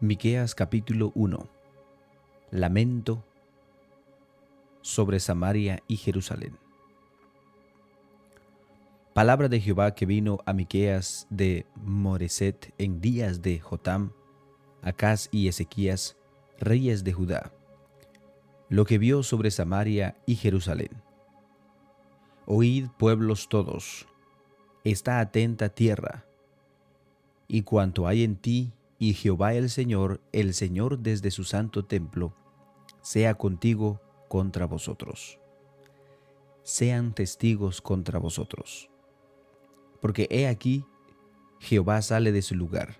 Miqueas capítulo 1 Lamento sobre Samaria y Jerusalén. Palabra de Jehová que vino a Miqueas de Moreset en días de Jotam, Acaz y Ezequías, reyes de Judá. Lo que vio sobre Samaria y Jerusalén. Oíd pueblos todos, está atenta tierra, y cuanto hay en ti y Jehová el Señor, el Señor desde su santo templo, sea contigo contra vosotros. Sean testigos contra vosotros. Porque he aquí, Jehová sale de su lugar,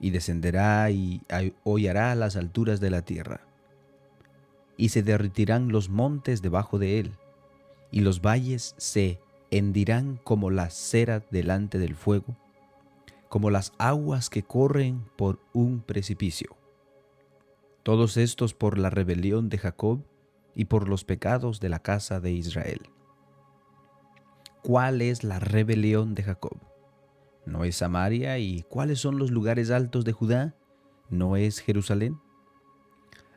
y descenderá y hollará a las alturas de la tierra. Y se derritirán los montes debajo de él, y los valles se hendirán como la cera delante del fuego, como las aguas que corren por un precipicio. Todos estos por la rebelión de Jacob y por los pecados de la casa de Israel. ¿Cuál es la rebelión de Jacob? ¿No es Samaria? ¿Y cuáles son los lugares altos de Judá? ¿No es Jerusalén?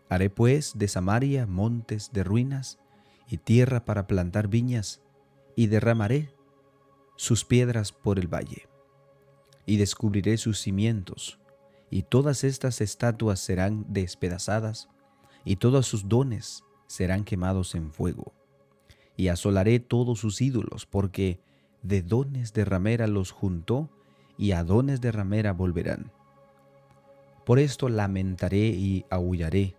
Haré pues de Samaria montes de ruinas y tierra para plantar viñas, y derramaré sus piedras por el valle y descubriré sus cimientos, y todas estas estatuas serán despedazadas, y todos sus dones serán quemados en fuego. Y asolaré todos sus ídolos, porque de dones de ramera los juntó, y a dones de ramera volverán. Por esto lamentaré y aullaré,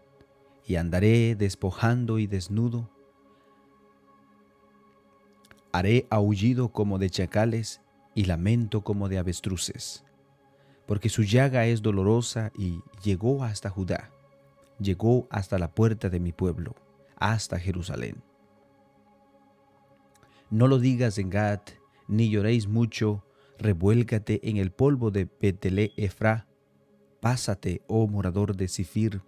y andaré despojando y desnudo. Haré aullido como de chacales, y lamento como de avestruces, porque su llaga es dolorosa y llegó hasta Judá, llegó hasta la puerta de mi pueblo, hasta Jerusalén. No lo digas en Gad, ni lloréis mucho, revuélcate en el polvo de Betelé Efra, pásate, oh morador de Sifir,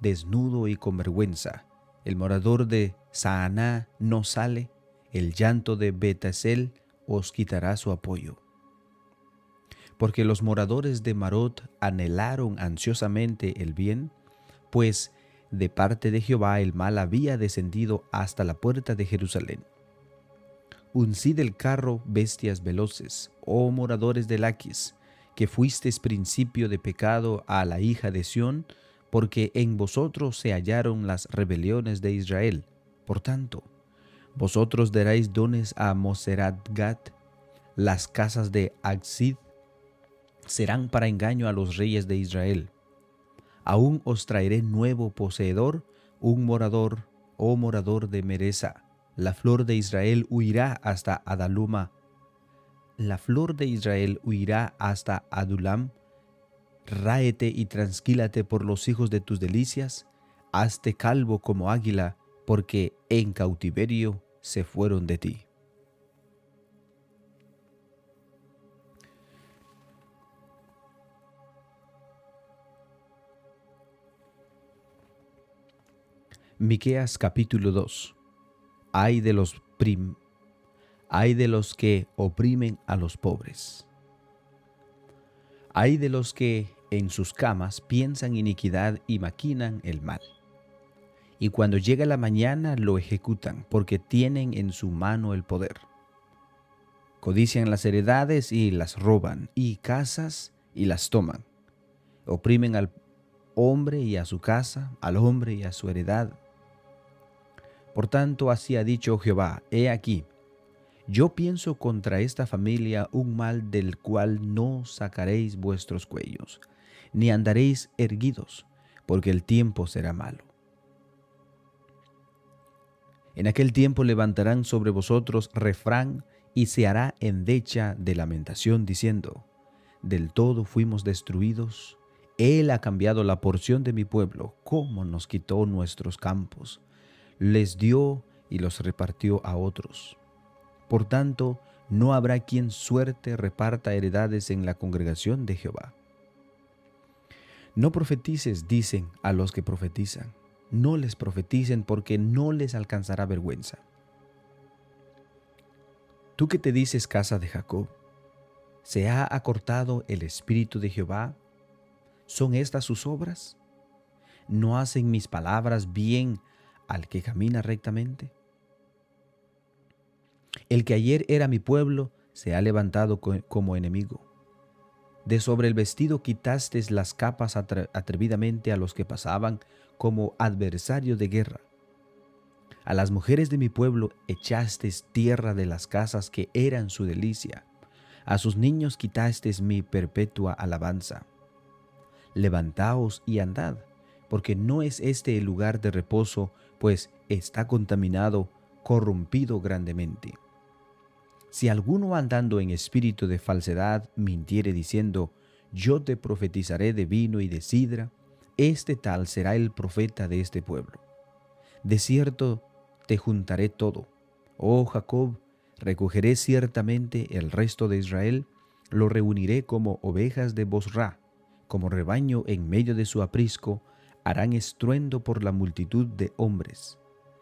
desnudo y con vergüenza. El morador de Saaná no sale, el llanto de Betasel os quitará su apoyo. Porque los moradores de Marot anhelaron ansiosamente el bien, pues de parte de Jehová el mal había descendido hasta la puerta de Jerusalén. Uncid el carro bestias veloces, oh moradores de Laquis, que fuisteis principio de pecado a la hija de Sión, porque en vosotros se hallaron las rebeliones de Israel. Por tanto, vosotros daréis dones a Moserat Gat, las casas de Axid serán para engaño a los reyes de Israel. Aún os traeré nuevo poseedor, un morador, oh morador de Mereza. La flor de Israel huirá hasta Adaluma. La flor de Israel huirá hasta Adulam. Ráete y transquílate por los hijos de tus delicias. Hazte calvo como águila, porque en cautiverio se fueron de ti. Miqueas capítulo 2 Hay de los prim hay de los que oprimen a los pobres. Hay de los que en sus camas piensan iniquidad y maquinan el mal y cuando llega la mañana lo ejecutan, porque tienen en su mano el poder. Codician las heredades y las roban, y casas y las toman. Oprimen al hombre y a su casa, al hombre y a su heredad. Por tanto, así ha dicho Jehová, he aquí, yo pienso contra esta familia un mal del cual no sacaréis vuestros cuellos, ni andaréis erguidos, porque el tiempo será malo. En aquel tiempo levantarán sobre vosotros refrán y se hará endecha de lamentación diciendo, del todo fuimos destruidos, Él ha cambiado la porción de mi pueblo, cómo nos quitó nuestros campos, les dio y los repartió a otros. Por tanto, no habrá quien suerte reparta heredades en la congregación de Jehová. No profetices, dicen a los que profetizan no les profeticen porque no les alcanzará vergüenza. Tú que te dices casa de Jacob, ¿se ha acortado el espíritu de Jehová? ¿Son estas sus obras? ¿No hacen mis palabras bien al que camina rectamente? El que ayer era mi pueblo se ha levantado como enemigo. De sobre el vestido quitaste las capas atrevidamente a los que pasaban como adversarios de guerra. A las mujeres de mi pueblo echaste tierra de las casas que eran su delicia. A sus niños quitaste mi perpetua alabanza. Levantaos y andad, porque no es este el lugar de reposo, pues está contaminado, corrompido grandemente. Si alguno andando en espíritu de falsedad mintiere diciendo, yo te profetizaré de vino y de sidra, este tal será el profeta de este pueblo. De cierto te juntaré todo. Oh Jacob, recogeré ciertamente el resto de Israel, lo reuniré como ovejas de Bosra, como rebaño en medio de su aprisco, harán estruendo por la multitud de hombres.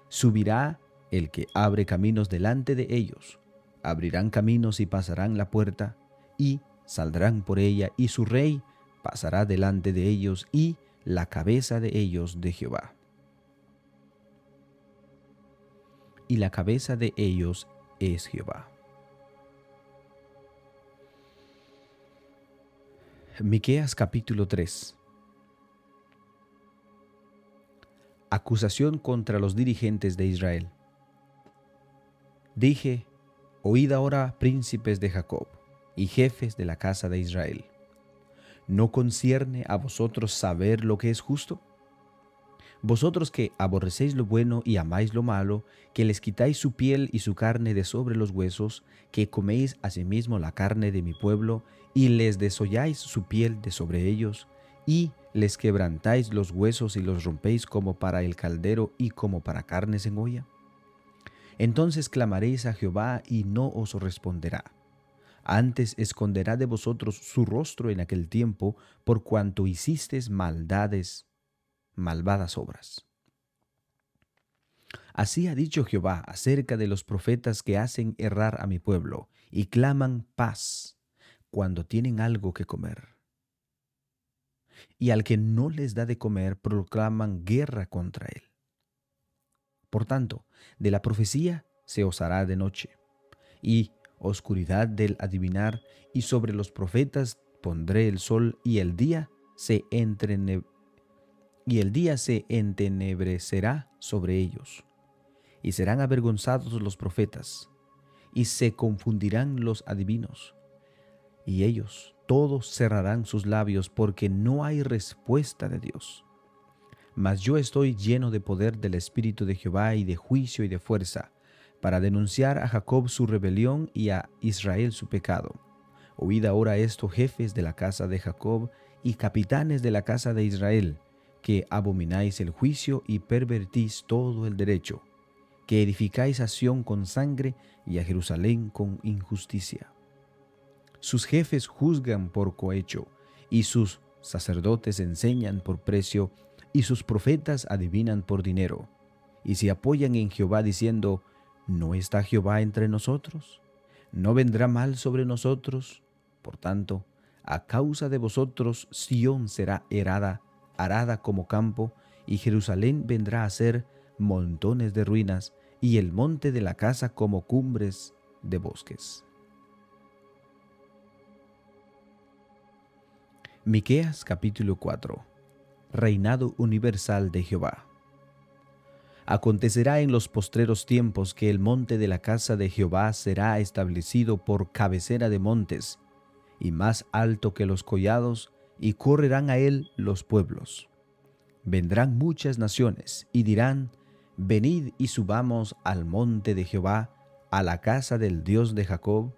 Subirá el que abre caminos delante de ellos, abrirán caminos y pasarán la puerta, y saldrán por ella, y su rey pasará delante de ellos, y la cabeza de ellos de Jehová. y la cabeza de ellos es Jehová. Miqueas capítulo 3 Acusación contra los dirigentes de Israel. Dije, oíd ahora príncipes de Jacob y jefes de la casa de Israel. ¿No concierne a vosotros saber lo que es justo? Vosotros que aborrecéis lo bueno y amáis lo malo, que les quitáis su piel y su carne de sobre los huesos, que coméis asimismo la carne de mi pueblo, y les desolláis su piel de sobre ellos, y les quebrantáis los huesos y los rompéis como para el caldero y como para carnes en olla. Entonces clamaréis a Jehová y no os responderá. Antes esconderá de vosotros su rostro en aquel tiempo, por cuanto hicisteis maldades malvadas obras. Así ha dicho Jehová acerca de los profetas que hacen errar a mi pueblo y claman paz cuando tienen algo que comer. Y al que no les da de comer proclaman guerra contra él. Por tanto, de la profecía se osará de noche, y oscuridad del adivinar, y sobre los profetas pondré el sol, y el día se entrene y el día se entenebrecerá sobre ellos, y serán avergonzados los profetas, y se confundirán los adivinos, y ellos todos cerrarán sus labios porque no hay respuesta de Dios. Mas yo estoy lleno de poder del Espíritu de Jehová y de juicio y de fuerza, para denunciar a Jacob su rebelión y a Israel su pecado. Oíd ahora esto, jefes de la casa de Jacob y capitanes de la casa de Israel, que abomináis el juicio y pervertís todo el derecho, que edificáis a Sión con sangre y a Jerusalén con injusticia. Sus jefes juzgan por cohecho, y sus sacerdotes enseñan por precio, y sus profetas adivinan por dinero, y se apoyan en Jehová diciendo, ¿no está Jehová entre nosotros? ¿No vendrá mal sobre nosotros? Por tanto, a causa de vosotros Sión será herada arada como campo, y Jerusalén vendrá a ser montones de ruinas, y el monte de la casa como cumbres de bosques. Miqueas capítulo 4 Reinado universal de Jehová. Acontecerá en los postreros tiempos que el monte de la casa de Jehová será establecido por cabecera de montes, y más alto que los collados, y correrán a él los pueblos. Vendrán muchas naciones y dirán, Venid y subamos al monte de Jehová, a la casa del Dios de Jacob,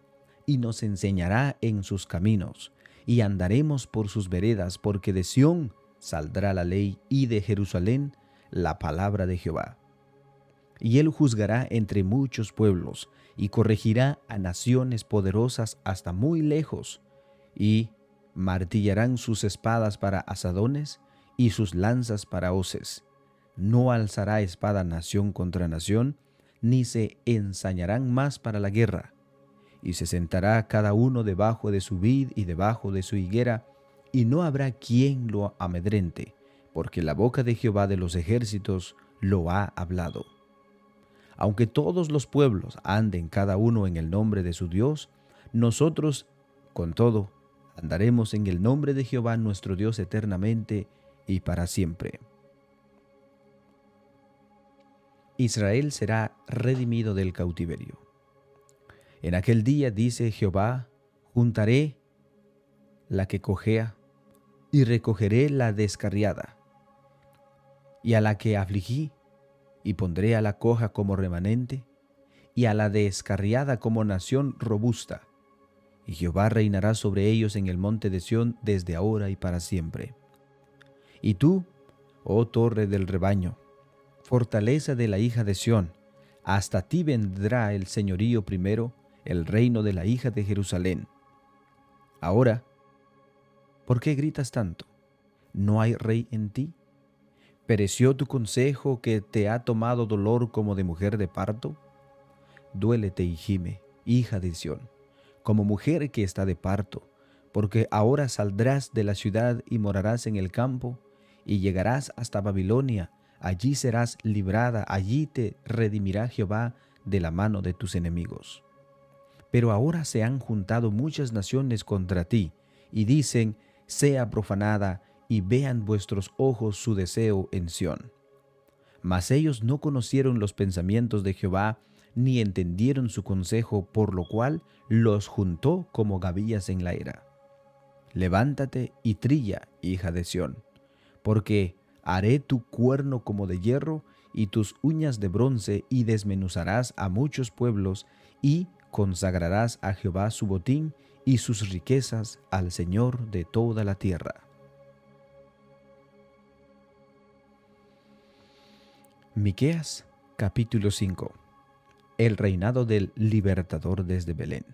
y nos enseñará en sus caminos, y andaremos por sus veredas, porque de Sión saldrá la ley y de Jerusalén la palabra de Jehová. Y él juzgará entre muchos pueblos, y corregirá a naciones poderosas hasta muy lejos, y martillarán sus espadas para asadones y sus lanzas para hoces. No alzará espada nación contra nación, ni se ensañarán más para la guerra. Y se sentará cada uno debajo de su vid y debajo de su higuera, y no habrá quien lo amedrente, porque la boca de Jehová de los ejércitos lo ha hablado. Aunque todos los pueblos anden cada uno en el nombre de su Dios, nosotros, con todo, andaremos en el nombre de Jehová nuestro Dios eternamente y para siempre. Israel será redimido del cautiverio. En aquel día dice Jehová, juntaré la que cojea y recogeré la descarriada, y a la que afligí, y pondré a la coja como remanente, y a la descarriada como nación robusta, y Jehová reinará sobre ellos en el monte de Sión desde ahora y para siempre. Y tú, oh torre del rebaño, fortaleza de la hija de Sión, hasta ti vendrá el señorío primero, el reino de la hija de Jerusalén. Ahora, ¿por qué gritas tanto? ¿No hay rey en ti? ¿Pereció tu consejo que te ha tomado dolor como de mujer de parto? Duélete y gime, hija de Sión como mujer que está de parto, porque ahora saldrás de la ciudad y morarás en el campo, y llegarás hasta Babilonia, allí serás librada, allí te redimirá Jehová de la mano de tus enemigos. Pero ahora se han juntado muchas naciones contra ti, y dicen, sea profanada, y vean vuestros ojos su deseo en Sión. Mas ellos no conocieron los pensamientos de Jehová, ni entendieron su consejo, por lo cual los juntó como gavillas en la era. Levántate y trilla, hija de Sión, porque haré tu cuerno como de hierro y tus uñas de bronce, y desmenuzarás a muchos pueblos, y consagrarás a Jehová su botín y sus riquezas al Señor de toda la tierra. Miqueas capítulo 5 el reinado del libertador desde Belén.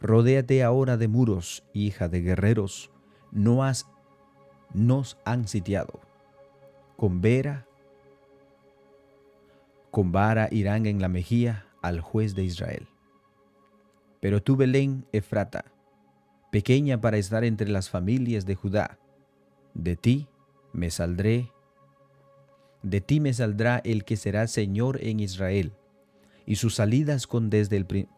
Rodéate ahora de muros, hija de guerreros, no has, nos han sitiado. Con vera, con vara irán en la mejilla al juez de Israel. Pero tú, Belén, Efrata, pequeña para estar entre las familias de Judá, de ti me saldré de ti me saldrá el que será Señor en Israel, y sus salidas con desde el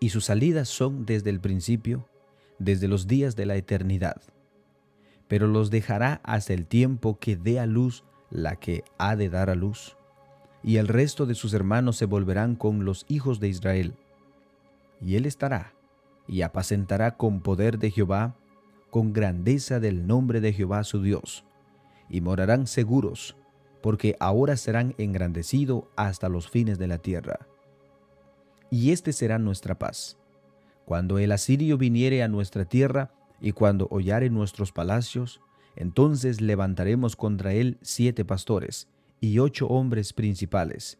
y sus salidas son desde el principio, desde los días de la eternidad. Pero los dejará hasta el tiempo que dé a luz la que ha de dar a luz, y el resto de sus hermanos se volverán con los hijos de Israel. Y él estará y apacentará con poder de Jehová, con grandeza del nombre de Jehová su Dios y morarán seguros, porque ahora serán engrandecidos hasta los fines de la tierra. Y este será nuestra paz. Cuando el asirio viniere a nuestra tierra, y cuando hollare nuestros palacios, entonces levantaremos contra él siete pastores y ocho hombres principales,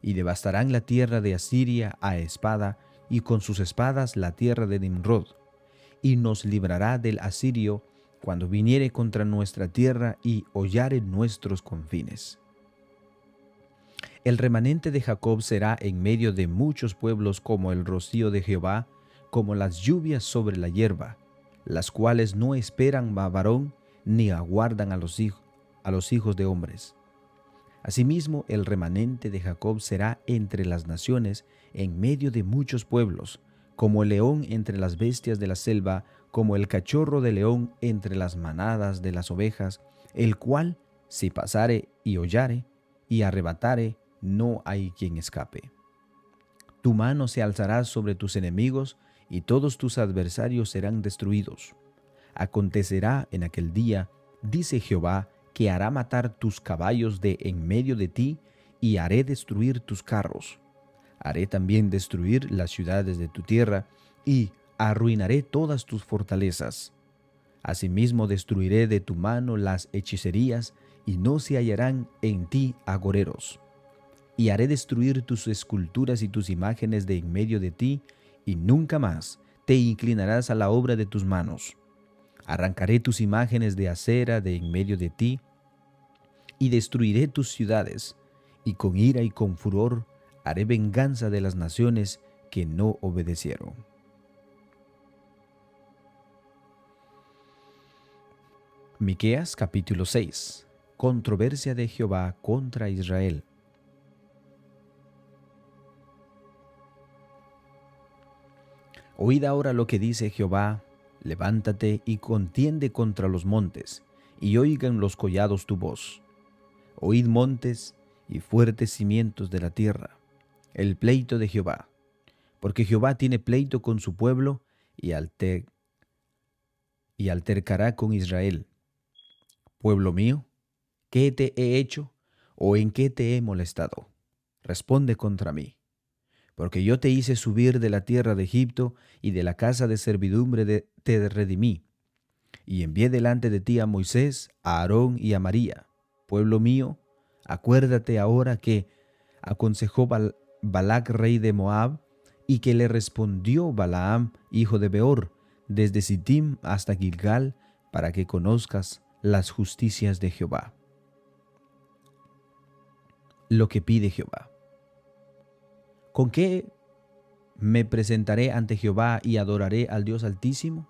y devastarán la tierra de Asiria a espada, y con sus espadas la tierra de Nimrod, y nos librará del asirio cuando viniere contra nuestra tierra y hollare nuestros confines. El remanente de Jacob será en medio de muchos pueblos como el rocío de Jehová, como las lluvias sobre la hierba, las cuales no esperan a varón ni aguardan a los, a los hijos de hombres. Asimismo, el remanente de Jacob será entre las naciones en medio de muchos pueblos, como el león entre las bestias de la selva, como el cachorro de león entre las manadas de las ovejas, el cual, si pasare y hollare y arrebatare, no hay quien escape. Tu mano se alzará sobre tus enemigos, y todos tus adversarios serán destruidos. Acontecerá en aquel día, dice Jehová, que hará matar tus caballos de en medio de ti, y haré destruir tus carros. Haré también destruir las ciudades de tu tierra, y arruinaré todas tus fortalezas. Asimismo destruiré de tu mano las hechicerías, y no se hallarán en ti agoreros. Y haré destruir tus esculturas y tus imágenes de en medio de ti, y nunca más te inclinarás a la obra de tus manos. Arrancaré tus imágenes de acera de en medio de ti, y destruiré tus ciudades, y con ira y con furor haré venganza de las naciones que no obedecieron. Miqueas capítulo 6. Controversia de Jehová contra Israel. Oíd ahora lo que dice Jehová, levántate y contiende contra los montes, y oigan los collados tu voz. Oíd montes y fuertes cimientos de la tierra, el pleito de Jehová, porque Jehová tiene pleito con su pueblo y, y altercará con Israel Pueblo mío, ¿qué te he hecho o en qué te he molestado? Responde contra mí. Porque yo te hice subir de la tierra de Egipto y de la casa de servidumbre de, te redimí. Y envié delante de ti a Moisés, a Aarón y a María. Pueblo mío, acuérdate ahora que aconsejó Balac rey de Moab, y que le respondió Balaam, hijo de Beor, desde Sittim hasta Gilgal, para que conozcas las justicias de Jehová. Lo que pide Jehová. ¿Con qué me presentaré ante Jehová y adoraré al Dios Altísimo?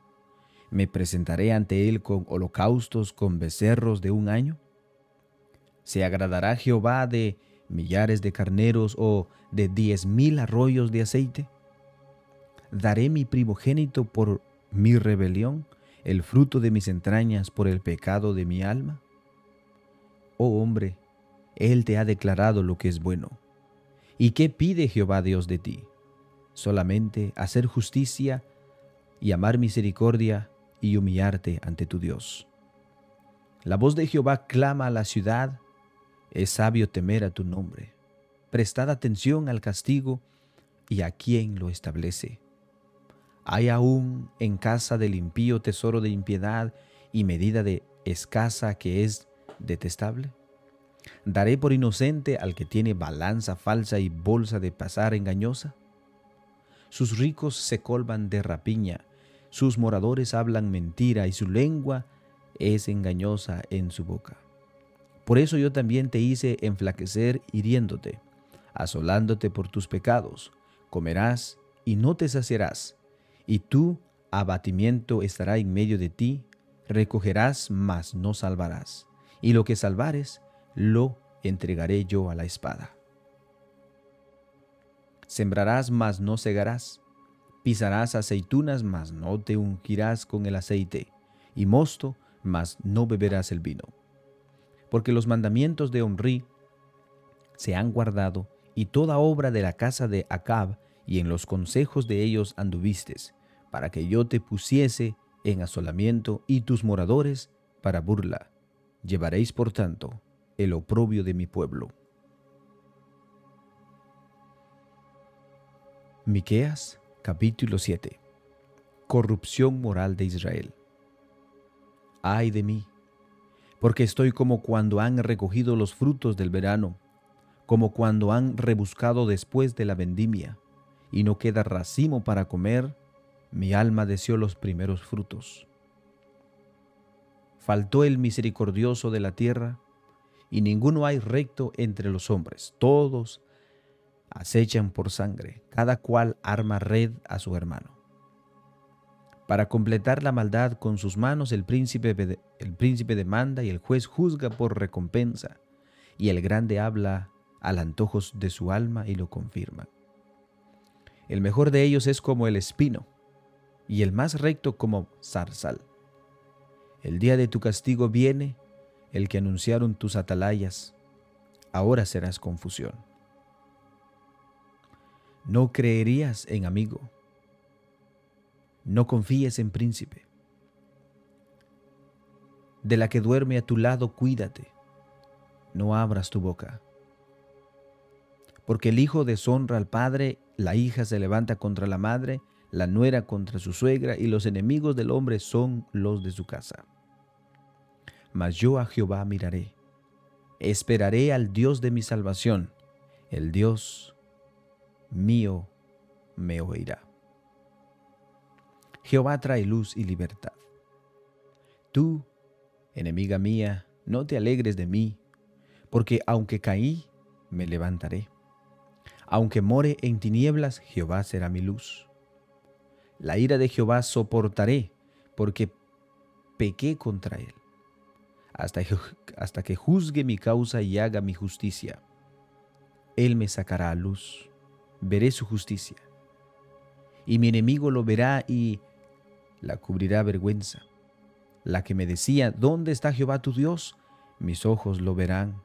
¿Me presentaré ante Él con holocaustos, con becerros de un año? ¿Se agradará Jehová de millares de carneros o de diez mil arroyos de aceite? ¿Daré mi primogénito por mi rebelión el fruto de mis entrañas por el pecado de mi alma? Oh hombre, Él te ha declarado lo que es bueno. ¿Y qué pide Jehová Dios de ti? Solamente hacer justicia y amar misericordia y humillarte ante tu Dios. La voz de Jehová clama a la ciudad, es sabio temer a tu nombre. Prestad atención al castigo y a quien lo establece. ¿Hay aún en casa del impío tesoro de impiedad y medida de escasa que es detestable? ¿Daré por inocente al que tiene balanza falsa y bolsa de pasar engañosa? Sus ricos se colman de rapiña, sus moradores hablan mentira y su lengua es engañosa en su boca. Por eso yo también te hice enflaquecer hiriéndote, asolándote por tus pecados. Comerás y no te saciarás y tu abatimiento estará en medio de ti, recogerás, mas no salvarás, y lo que salvares, lo entregaré yo a la espada. Sembrarás, mas no segarás, pisarás aceitunas, mas no te ungirás con el aceite, y mosto, mas no beberás el vino. Porque los mandamientos de Omri se han guardado, y toda obra de la casa de Acab y en los consejos de ellos anduvistes, para que yo te pusiese en asolamiento y tus moradores para burla. Llevaréis, por tanto, el oprobio de mi pueblo. Miqueas capítulo 7 Corrupción moral de Israel. Ay de mí, porque estoy como cuando han recogido los frutos del verano, como cuando han rebuscado después de la vendimia y no queda racimo para comer, mi alma deseó los primeros frutos. Faltó el misericordioso de la tierra, y ninguno hay recto entre los hombres. Todos acechan por sangre, cada cual arma red a su hermano. Para completar la maldad con sus manos, el príncipe, el príncipe demanda y el juez juzga por recompensa, y el grande habla al antojos de su alma y lo confirma. El mejor de ellos es como el espino, y el más recto como zarzal. El día de tu castigo viene, el que anunciaron tus atalayas, ahora serás confusión. No creerías en amigo, no confíes en príncipe. De la que duerme a tu lado, cuídate, no abras tu boca. Porque el hijo deshonra al padre la hija se levanta contra la madre, la nuera contra su suegra, y los enemigos del hombre son los de su casa. Mas yo a Jehová miraré, esperaré al Dios de mi salvación, el Dios mío me oirá. Jehová trae luz y libertad. Tú, enemiga mía, no te alegres de mí, porque aunque caí, me levantaré. Aunque more en tinieblas, Jehová será mi luz. La ira de Jehová soportaré, porque pequé contra él. hasta hasta que juzgue mi causa y haga mi justicia. Él me sacará a luz, veré su justicia. Y mi enemigo lo verá y la cubrirá vergüenza. La que me decía, ¿dónde está Jehová tu Dios? Mis ojos lo verán.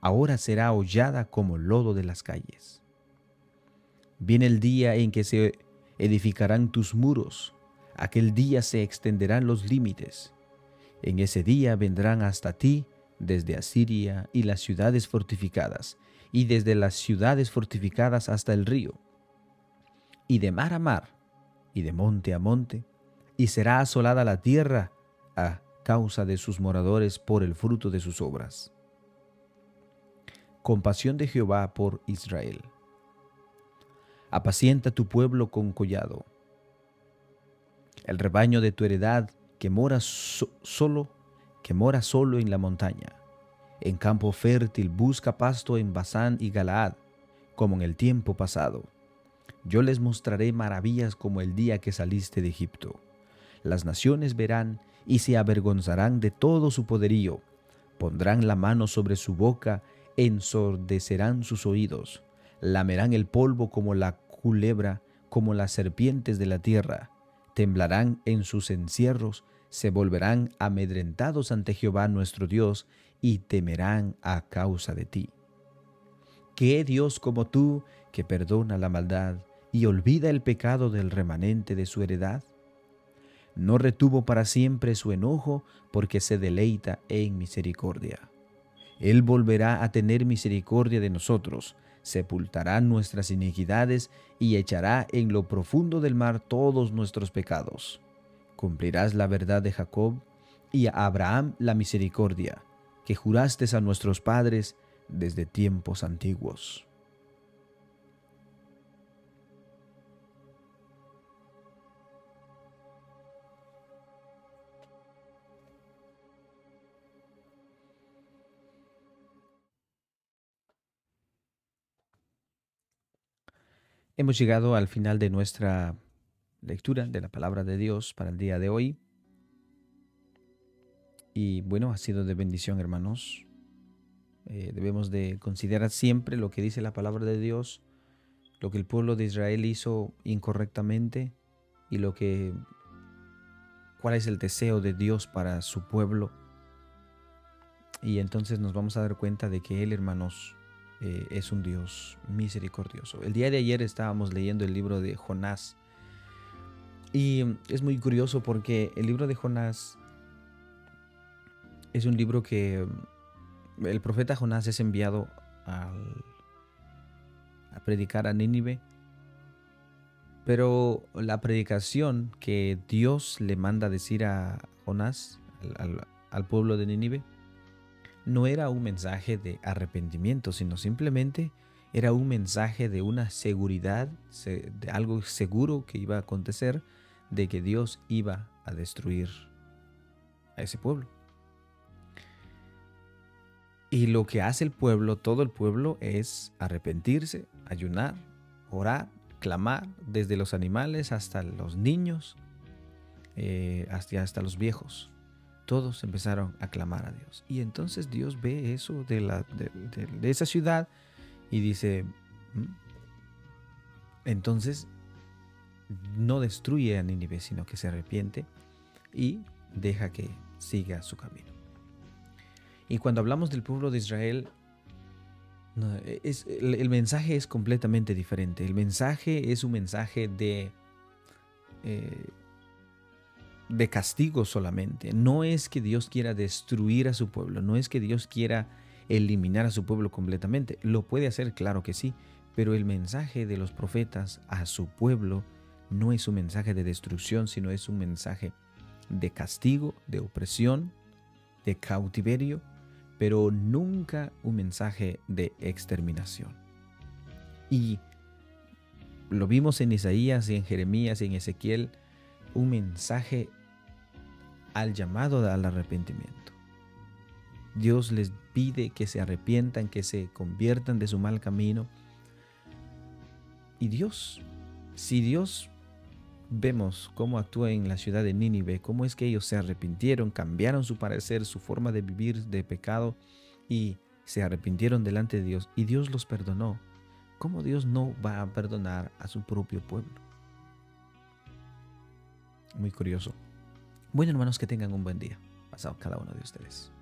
Ahora será hollada como lodo de las calles. Viene el día en que se edificarán tus muros. Aquel día se extenderán los límites. En ese día vendrán hasta ti desde Asiria y las ciudades fortificadas, y desde las ciudades fortificadas hasta el río, y de mar a mar, y de monte a monte, y será asolada la tierra a causa de sus moradores por el fruto de sus obras. Compasión de Jehová por Israel. Apacienta tu pueblo con collado. El rebaño de tu heredad que mora solo, que mora solo en la montaña. En campo fértil busca pasto en Basán y Galaad, como en el tiempo pasado. Yo les mostraré maravillas como el día que saliste de Egipto. Las naciones verán y se avergonzarán de todo su poderío. Pondrán la mano sobre su boca, ensordecerán sus oídos, lamerán el polvo como la culebra, como las serpientes de la tierra, temblarán en sus encierros, se volverán amedrentados ante Jehová nuestro Dios y temerán a causa de ti. ¿Qué Dios como tú que perdona la maldad y olvida el pecado del remanente de su heredad? no retuvo para siempre su enojo, porque se deleita en misericordia. Él volverá a tener misericordia de nosotros, sepultará nuestras iniquidades y echará en lo profundo del mar todos nuestros pecados. Cumplirás la verdad de Jacob y a Abraham la misericordia, que juraste a nuestros padres desde tiempos antiguos. Hemos llegado al final de nuestra lectura de la palabra de Dios para el día de hoy. Y bueno, ha sido de bendición, hermanos. Eh, debemos de considerar siempre lo que dice la palabra de Dios, lo que el pueblo de Israel hizo incorrectamente y lo que cuál es el deseo de Dios para su pueblo. Y entonces nos vamos a dar cuenta de que Él, hermanos, eh, es un Dios misericordioso. El día de ayer estábamos leyendo el libro de Jonás y es muy curioso porque el libro de Jonás es un libro que mm, el profeta Jonás es enviado a predicar a Nínive, pero la predicación que Dios le manda decir a Jonás, al pueblo de Nínive, no era un mensaje de arrepentimiento, sino simplemente era un mensaje de una seguridad, de algo seguro que iba a acontecer, de que Dios iba a destruir a ese pueblo. Y lo que hace el pueblo, todo el pueblo, es arrepentirse, ayunar, orar, clamar, desde los animales hasta los niños, eh, hasta, hasta los viejos todos empezaron a clamar a Dios. Y entonces Dios ve eso de, la, de, esa ciudad y dice, mm". entonces no destruye a Nínive, sino que se arrepiente y deja que siga su camino. Y cuando hablamos del pueblo de Israel, es, el, mensaje es completamente diferente. El mensaje es un mensaje de eh, de castigo solamente. No es que Dios quiera destruir a su pueblo, no es que Dios quiera eliminar a su pueblo completamente. Lo puede hacer, claro que sí, pero el mensaje de los profetas a su pueblo no es un mensaje de destrucción, sino es un mensaje de castigo, de opresión, de cautiverio, pero nunca un mensaje de exterminación. Y lo vimos en Isaías y en Jeremías y en Ezequiel, un mensaje al llamado al arrepentimiento. Dios les pide que se arrepientan, que se conviertan de su mal camino. Y Dios, si Dios vemos cómo actúa en la ciudad de Nínive, cómo es que ellos se arrepintieron, cambiaron su parecer, su forma de vivir de pecado y se arrepintieron delante de Dios y Dios los perdonó. ¿Cómo Dios no va a perdonar a su propio pueblo? Muy curioso. Bueno, hermanos, que tengan un buen día. Pasado cada uno de ustedes.